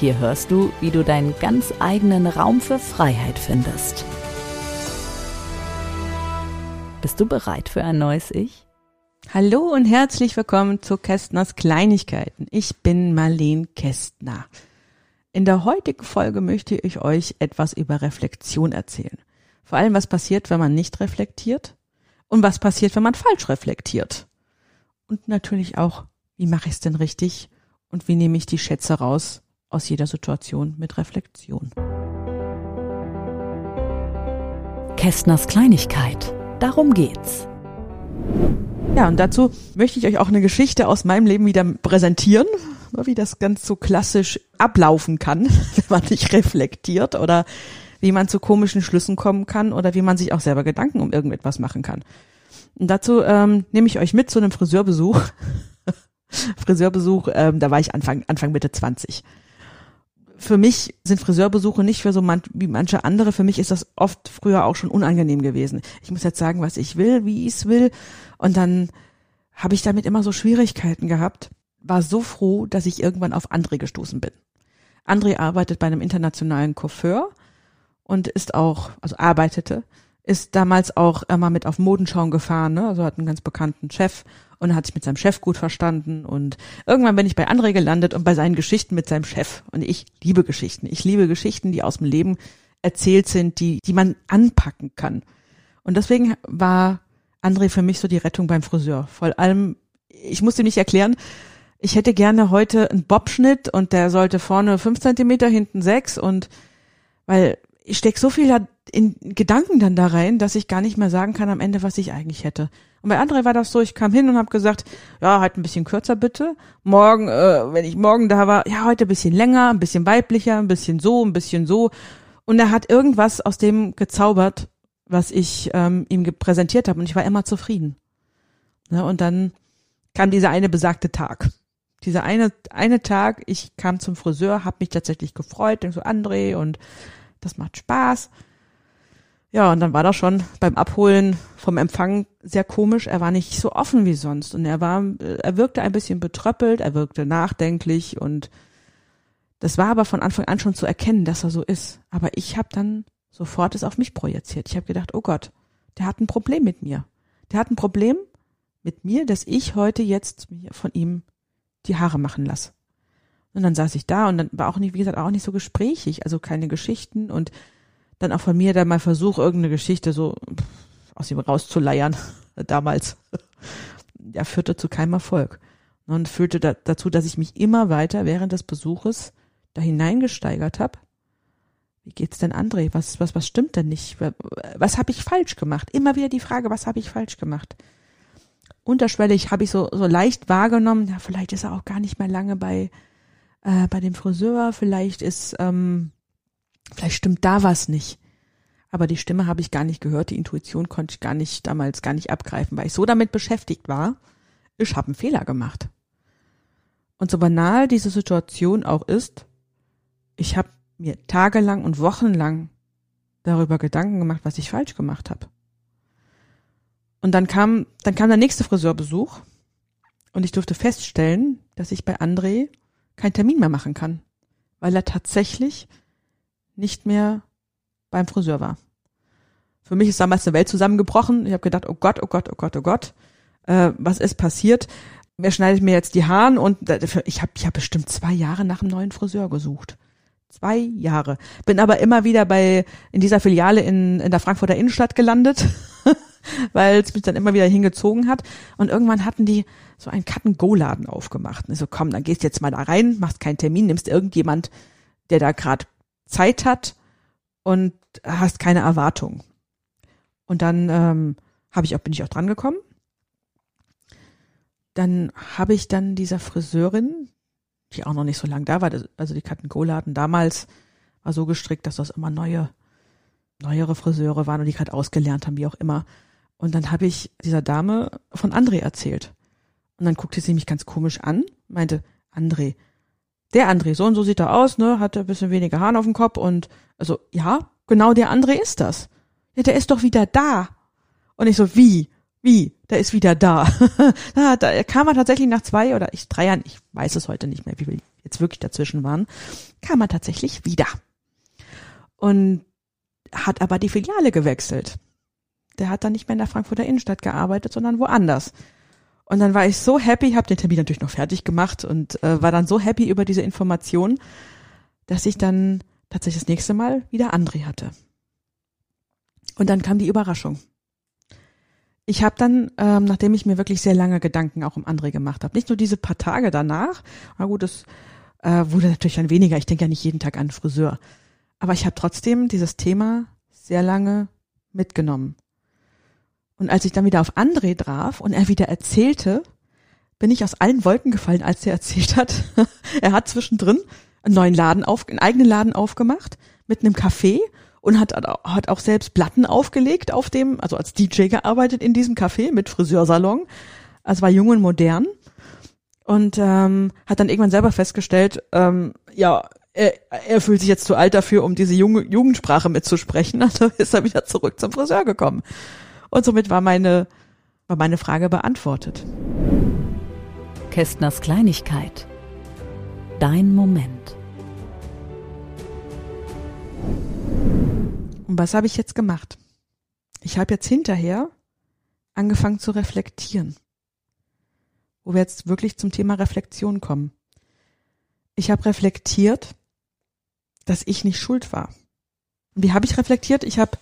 Hier hörst du, wie du deinen ganz eigenen Raum für Freiheit findest. Bist du bereit für ein neues Ich? Hallo und herzlich willkommen zu Kästners Kleinigkeiten. Ich bin Marlene Kästner. In der heutigen Folge möchte ich euch etwas über Reflexion erzählen. Vor allem, was passiert, wenn man nicht reflektiert und was passiert, wenn man falsch reflektiert. Und natürlich auch, wie mache ich es denn richtig und wie nehme ich die Schätze raus aus jeder Situation mit Reflexion. Kästners Kleinigkeit. Darum geht's. Ja, und dazu möchte ich euch auch eine Geschichte aus meinem Leben wieder präsentieren, wie das ganz so klassisch ablaufen kann, wenn man nicht reflektiert oder wie man zu komischen Schlüssen kommen kann oder wie man sich auch selber Gedanken um irgendetwas machen kann. Und dazu ähm, nehme ich euch mit zu einem Friseurbesuch. Friseurbesuch, ähm, da war ich Anfang, Anfang Mitte 20. Für mich sind Friseurbesuche nicht für so man, wie manche andere. Für mich ist das oft früher auch schon unangenehm gewesen. Ich muss jetzt sagen, was ich will, wie ich es will. Und dann habe ich damit immer so Schwierigkeiten gehabt. War so froh, dass ich irgendwann auf André gestoßen bin. André arbeitet bei einem internationalen Coiffeur und ist auch, also arbeitete, ist damals auch immer mit auf Modenschauen gefahren, ne? also hat einen ganz bekannten Chef und hat sich mit seinem Chef gut verstanden und irgendwann bin ich bei André gelandet und bei seinen Geschichten mit seinem Chef und ich liebe Geschichten. Ich liebe Geschichten, die aus dem Leben erzählt sind, die, die man anpacken kann. Und deswegen war André für mich so die Rettung beim Friseur. Vor allem, ich musste nicht erklären, ich hätte gerne heute einen Bobschnitt und der sollte vorne fünf Zentimeter, hinten sechs und weil ich steck so viel in Gedanken dann da rein, dass ich gar nicht mehr sagen kann am Ende, was ich eigentlich hätte. Und bei André war das so, ich kam hin und habe gesagt, ja, halt ein bisschen kürzer bitte. Morgen, äh, wenn ich morgen da war, ja, heute ein bisschen länger, ein bisschen weiblicher, ein bisschen so, ein bisschen so. Und er hat irgendwas aus dem gezaubert, was ich ähm, ihm präsentiert habe und ich war immer zufrieden. Ja, und dann kam dieser eine besagte Tag. Dieser eine, eine Tag, ich kam zum Friseur, habe mich tatsächlich gefreut, denk so André und das macht Spaß. Ja, und dann war das schon beim Abholen vom Empfang sehr komisch. Er war nicht so offen wie sonst und er war, er wirkte ein bisschen betröppelt, er wirkte nachdenklich und das war aber von Anfang an schon zu erkennen, dass er so ist. Aber ich habe dann sofort es auf mich projiziert. Ich habe gedacht, oh Gott, der hat ein Problem mit mir. Der hat ein Problem mit mir, dass ich heute jetzt von ihm die Haare machen lasse. Und dann saß ich da und dann war auch nicht, wie gesagt, auch nicht so gesprächig, also keine Geschichten und dann auch von mir da mal Versuch, irgendeine Geschichte so aus ihm rauszuleiern, damals. Ja, führte zu keinem Erfolg. Und führte da, dazu, dass ich mich immer weiter während des Besuches da hineingesteigert habe. Wie geht's denn André? Was, was, was stimmt denn nicht? Was habe ich falsch gemacht? Immer wieder die Frage, was habe ich falsch gemacht? Unterschwellig habe ich so, so leicht wahrgenommen, ja, vielleicht ist er auch gar nicht mehr lange bei, äh, bei dem Friseur, vielleicht ist, ähm, vielleicht stimmt da was nicht. Aber die Stimme habe ich gar nicht gehört, die Intuition konnte ich gar nicht damals gar nicht abgreifen, weil ich so damit beschäftigt war, ich habe einen Fehler gemacht. Und so banal diese Situation auch ist, ich habe mir tagelang und wochenlang darüber Gedanken gemacht, was ich falsch gemacht habe. Und dann kam, dann kam der nächste Friseurbesuch und ich durfte feststellen, dass ich bei André keinen Termin mehr machen kann, weil er tatsächlich nicht mehr beim Friseur war. Für mich ist damals eine Welt zusammengebrochen. Ich habe gedacht, oh Gott, oh Gott, oh Gott, oh Gott, äh, was ist passiert? Wer schneidet mir jetzt die Haaren? Und ich habe ich hab bestimmt zwei Jahre nach einem neuen Friseur gesucht. Zwei Jahre. Bin aber immer wieder bei in dieser Filiale in, in der Frankfurter Innenstadt gelandet, weil es mich dann immer wieder hingezogen hat. Und irgendwann hatten die so einen Cut-and-Go-Laden aufgemacht. Und ich so, komm, dann gehst jetzt mal da rein, machst keinen Termin, nimmst irgendjemand, der da gerade Zeit hat und hast keine Erwartung. Und dann ähm, habe ich auch, bin ich auch dran gekommen. Dann habe ich dann dieser Friseurin, die auch noch nicht so lang da war, also die Cut-and-Go-Laden damals war so gestrickt, dass das immer neue, neuere Friseure waren und die gerade ausgelernt haben, wie auch immer. Und dann habe ich dieser Dame von André erzählt. Und dann guckte sie mich ganz komisch an, meinte, André, der André, so und so sieht er aus, ne, hat ein bisschen weniger Haaren auf dem Kopf und also, ja, genau der André ist das. Ja, der ist doch wieder da. Und ich so, wie? Wie? Der ist wieder da. da, da kam er tatsächlich nach zwei oder ich drei Jahren, ich weiß es heute nicht mehr, wie viel jetzt wirklich dazwischen waren, kam er tatsächlich wieder. Und hat aber die Filiale gewechselt. Der hat dann nicht mehr in der Frankfurter Innenstadt gearbeitet, sondern woanders. Und dann war ich so happy, habe den Termin natürlich noch fertig gemacht und äh, war dann so happy über diese Information, dass ich dann tatsächlich das nächste Mal wieder André hatte. Und dann kam die Überraschung. Ich habe dann, ähm, nachdem ich mir wirklich sehr lange Gedanken auch um André gemacht habe, nicht nur diese paar Tage danach, na gut, das äh, wurde natürlich dann weniger, ich denke ja nicht jeden Tag an Friseur, aber ich habe trotzdem dieses Thema sehr lange mitgenommen. Und als ich dann wieder auf André traf und er wieder erzählte, bin ich aus allen Wolken gefallen, als er erzählt hat. er hat zwischendrin einen neuen Laden auf, einen eigenen Laden aufgemacht mit einem Café und hat, hat auch selbst Platten aufgelegt auf dem, also als DJ gearbeitet in diesem Café mit Friseursalon. Also war jung und modern und ähm, hat dann irgendwann selber festgestellt, ähm, ja, er, er fühlt sich jetzt zu alt dafür, um diese Jugendsprache mitzusprechen. Also ist er wieder zurück zum Friseur gekommen. Und somit war meine, war meine Frage beantwortet. Kästners Kleinigkeit. Dein Moment. Und was habe ich jetzt gemacht? Ich habe jetzt hinterher angefangen zu reflektieren. Wo wir jetzt wirklich zum Thema Reflexion kommen. Ich habe reflektiert, dass ich nicht schuld war. Und wie habe ich reflektiert? Ich habe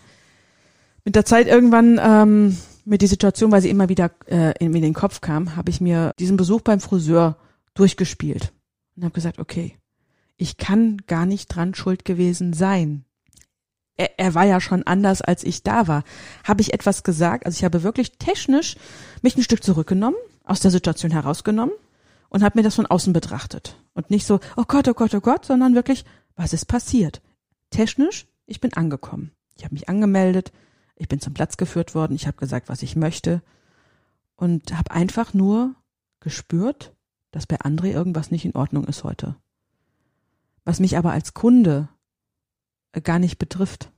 mit der Zeit irgendwann ähm, mit die Situation, weil sie immer wieder äh, in, in den Kopf kam, habe ich mir diesen Besuch beim Friseur durchgespielt und habe gesagt, okay, ich kann gar nicht dran schuld gewesen sein. Er, er war ja schon anders, als ich da war. Habe ich etwas gesagt? Also ich habe wirklich technisch mich ein Stück zurückgenommen, aus der Situation herausgenommen und habe mir das von außen betrachtet. Und nicht so, oh Gott, oh Gott, oh Gott, sondern wirklich, was ist passiert? Technisch, ich bin angekommen. Ich habe mich angemeldet, ich bin zum Platz geführt worden, ich habe gesagt, was ich möchte und habe einfach nur gespürt, dass bei André irgendwas nicht in Ordnung ist heute. Was mich aber als Kunde äh, gar nicht betrifft.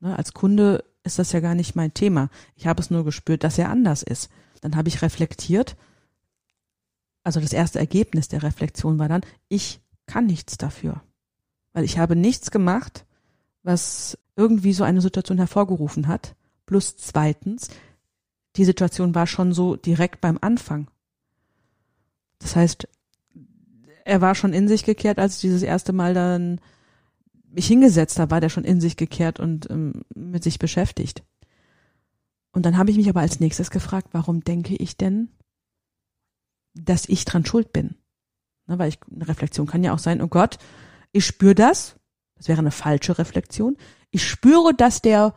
Ne, als Kunde ist das ja gar nicht mein Thema. Ich habe es nur gespürt, dass er anders ist. Dann habe ich reflektiert. Also das erste Ergebnis der Reflexion war dann, ich kann nichts dafür. Weil ich habe nichts gemacht, was irgendwie so eine Situation hervorgerufen hat. Plus zweitens, die Situation war schon so direkt beim Anfang. Das heißt, er war schon in sich gekehrt, als dieses erste Mal dann mich hingesetzt habe, war der schon in sich gekehrt und ähm, mit sich beschäftigt. Und dann habe ich mich aber als nächstes gefragt, warum denke ich denn, dass ich dran schuld bin? Na, weil ich, eine Reflexion kann ja auch sein, oh Gott, ich spüre das, das wäre eine falsche Reflexion, ich spüre, dass der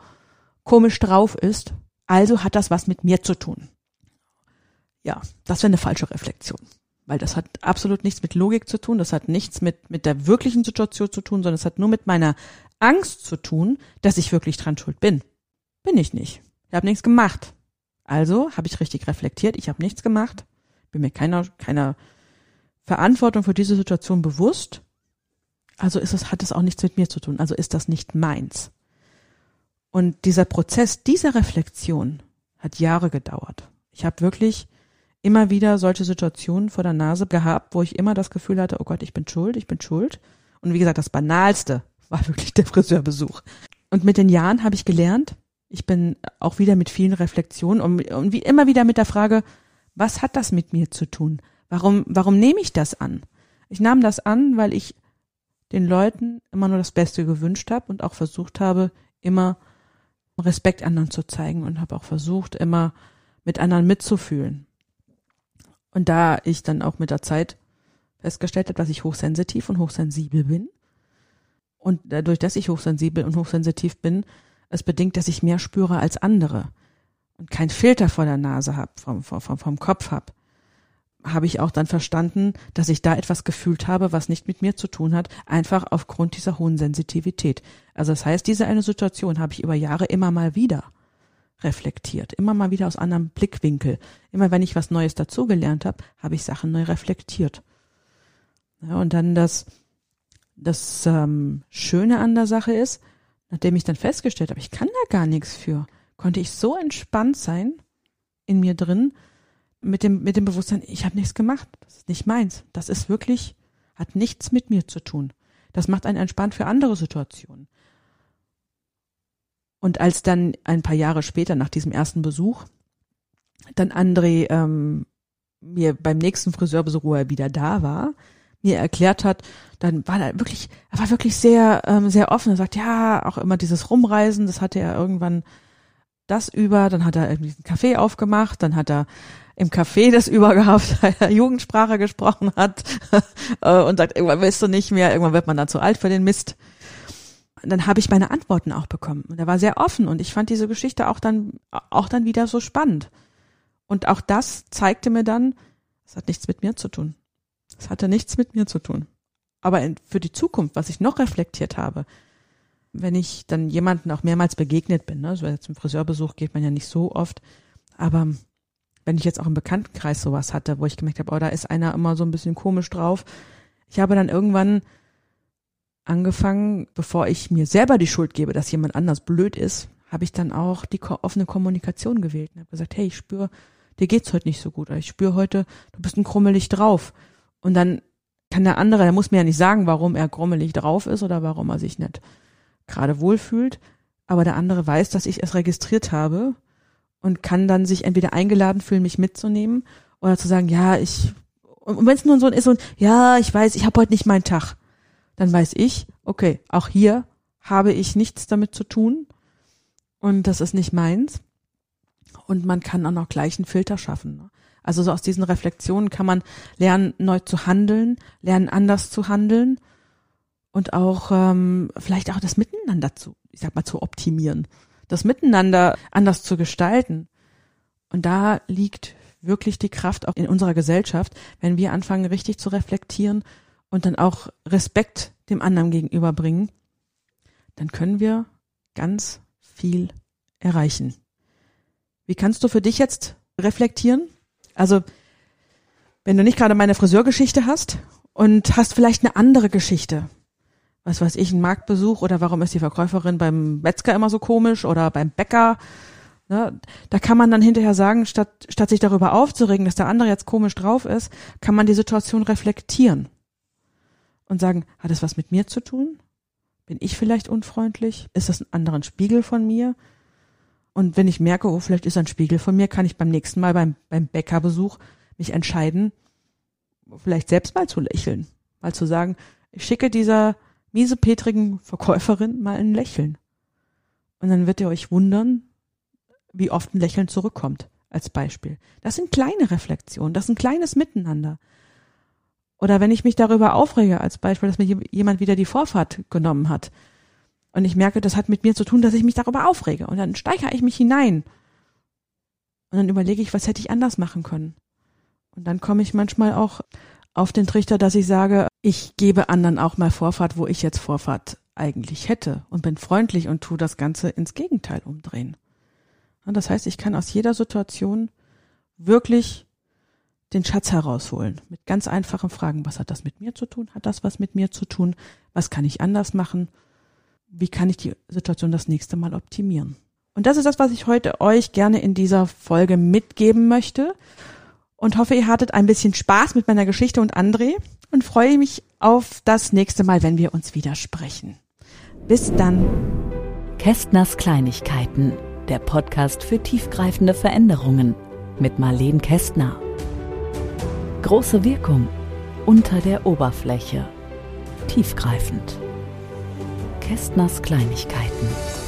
komisch drauf ist, also hat das was mit mir zu tun. Ja, das wäre eine falsche Reflexion, weil das hat absolut nichts mit Logik zu tun, das hat nichts mit, mit der wirklichen Situation zu tun, sondern es hat nur mit meiner Angst zu tun, dass ich wirklich dran schuld bin. Bin ich nicht. Ich habe nichts gemacht. Also habe ich richtig reflektiert, ich habe nichts gemacht, bin mir keiner, keiner Verantwortung für diese Situation bewusst also ist es, hat es auch nichts mit mir zu tun. Also ist das nicht meins. Und dieser Prozess, dieser Reflexion hat Jahre gedauert. Ich habe wirklich immer wieder solche Situationen vor der Nase gehabt, wo ich immer das Gefühl hatte, oh Gott, ich bin schuld, ich bin schuld. Und wie gesagt, das Banalste war wirklich der Friseurbesuch. Und mit den Jahren habe ich gelernt, ich bin auch wieder mit vielen Reflexionen und, und wie immer wieder mit der Frage, was hat das mit mir zu tun? Warum, warum nehme ich das an? Ich nahm das an, weil ich den Leuten immer nur das Beste gewünscht habe und auch versucht habe, immer Respekt anderen zu zeigen und habe auch versucht, immer mit anderen mitzufühlen. Und da ich dann auch mit der Zeit festgestellt habe, dass ich hochsensitiv und hochsensibel bin und dadurch, dass ich hochsensibel und hochsensitiv bin, es bedingt, dass ich mehr spüre als andere und kein Filter vor der Nase habe, vom, vom, vom Kopf habe, habe ich auch dann verstanden, dass ich da etwas gefühlt habe, was nicht mit mir zu tun hat, einfach aufgrund dieser hohen Sensitivität. Also das heißt, diese eine Situation habe ich über Jahre immer mal wieder reflektiert, immer mal wieder aus anderem Blickwinkel. Immer wenn ich was Neues dazugelernt habe, habe ich Sachen neu reflektiert. Ja, und dann das, das ähm, Schöne an der Sache ist, nachdem ich dann festgestellt habe, ich kann da gar nichts für, konnte ich so entspannt sein in mir drin, mit dem, mit dem Bewusstsein, ich habe nichts gemacht, das ist nicht meins. Das ist wirklich, hat nichts mit mir zu tun. Das macht einen entspannt für andere Situationen. Und als dann ein paar Jahre später nach diesem ersten Besuch dann André ähm, mir beim nächsten Friseurbesuch, wo er wieder da war, mir erklärt hat, dann war er wirklich, er war wirklich sehr, ähm, sehr offen. Er sagt, ja, auch immer dieses Rumreisen, das hatte er irgendwann das über, dann hat er irgendwie einen Kaffee aufgemacht, dann hat er im Café das übergehabt, er Jugendsprache gesprochen hat äh, und sagt, irgendwann willst du nicht mehr, irgendwann wird man dann zu alt für den Mist. Und dann habe ich meine Antworten auch bekommen. Und er war sehr offen und ich fand diese Geschichte auch dann, auch dann wieder so spannend. Und auch das zeigte mir dann, es hat nichts mit mir zu tun. Es hatte nichts mit mir zu tun. Aber für die Zukunft, was ich noch reflektiert habe, wenn ich dann jemanden auch mehrmals begegnet bin, ne, so zum Friseurbesuch geht man ja nicht so oft, aber wenn ich jetzt auch im Bekanntenkreis sowas hatte, wo ich gemerkt habe, oh, da ist einer immer so ein bisschen komisch drauf. Ich habe dann irgendwann angefangen, bevor ich mir selber die Schuld gebe, dass jemand anders blöd ist, habe ich dann auch die offene Kommunikation gewählt und habe gesagt, hey, ich spüre, dir geht's heute nicht so gut, ich spüre heute, du bist ein krummelig drauf. Und dann kann der andere, der muss mir ja nicht sagen, warum er grummelig drauf ist oder warum er sich nicht gerade wohlfühlt, aber der andere weiß, dass ich es registriert habe und kann dann sich entweder eingeladen fühlen, mich mitzunehmen oder zu sagen, ja, ich, und wenn es nur so ist und ja, ich weiß, ich habe heute nicht meinen Tag, dann weiß ich, okay, auch hier habe ich nichts damit zu tun und das ist nicht meins. Und man kann auch noch gleich einen Filter schaffen. Ne? Also so aus diesen Reflexionen kann man lernen, neu zu handeln, lernen, anders zu handeln und auch ähm, vielleicht auch das Miteinander zu, ich sag mal, zu optimieren das Miteinander anders zu gestalten. Und da liegt wirklich die Kraft auch in unserer Gesellschaft, wenn wir anfangen, richtig zu reflektieren und dann auch Respekt dem anderen gegenüberbringen, dann können wir ganz viel erreichen. Wie kannst du für dich jetzt reflektieren? Also, wenn du nicht gerade meine Friseurgeschichte hast und hast vielleicht eine andere Geschichte, was weiß ich, ein Marktbesuch oder warum ist die Verkäuferin beim Metzger immer so komisch oder beim Bäcker. Ne? Da kann man dann hinterher sagen, statt, statt sich darüber aufzuregen, dass der andere jetzt komisch drauf ist, kann man die Situation reflektieren und sagen, hat es was mit mir zu tun? Bin ich vielleicht unfreundlich? Ist das ein anderer Spiegel von mir? Und wenn ich merke, oh, vielleicht ist ein Spiegel von mir, kann ich beim nächsten Mal beim, beim Bäckerbesuch mich entscheiden, vielleicht selbst mal zu lächeln. Mal zu sagen, ich schicke dieser miesepetrigen Verkäuferin mal ein Lächeln. Und dann wird ihr euch wundern, wie oft ein Lächeln zurückkommt, als Beispiel. Das sind kleine Reflexionen, das ist ein kleines Miteinander. Oder wenn ich mich darüber aufrege, als Beispiel, dass mir jemand wieder die Vorfahrt genommen hat. Und ich merke, das hat mit mir zu tun, dass ich mich darüber aufrege. Und dann steigere ich mich hinein. Und dann überlege ich, was hätte ich anders machen können. Und dann komme ich manchmal auch auf den Trichter, dass ich sage, ich gebe anderen auch mal Vorfahrt, wo ich jetzt Vorfahrt eigentlich hätte und bin freundlich und tu das Ganze ins Gegenteil umdrehen. Und das heißt, ich kann aus jeder Situation wirklich den Schatz herausholen mit ganz einfachen Fragen. Was hat das mit mir zu tun? Hat das was mit mir zu tun? Was kann ich anders machen? Wie kann ich die Situation das nächste Mal optimieren? Und das ist das, was ich heute euch gerne in dieser Folge mitgeben möchte und hoffe, ihr hattet ein bisschen Spaß mit meiner Geschichte und André und freue mich auf das nächste Mal, wenn wir uns wieder sprechen. Bis dann. Kästners Kleinigkeiten, der Podcast für tiefgreifende Veränderungen mit Marleen Kästner. Große Wirkung unter der Oberfläche. Tiefgreifend. Kästners Kleinigkeiten.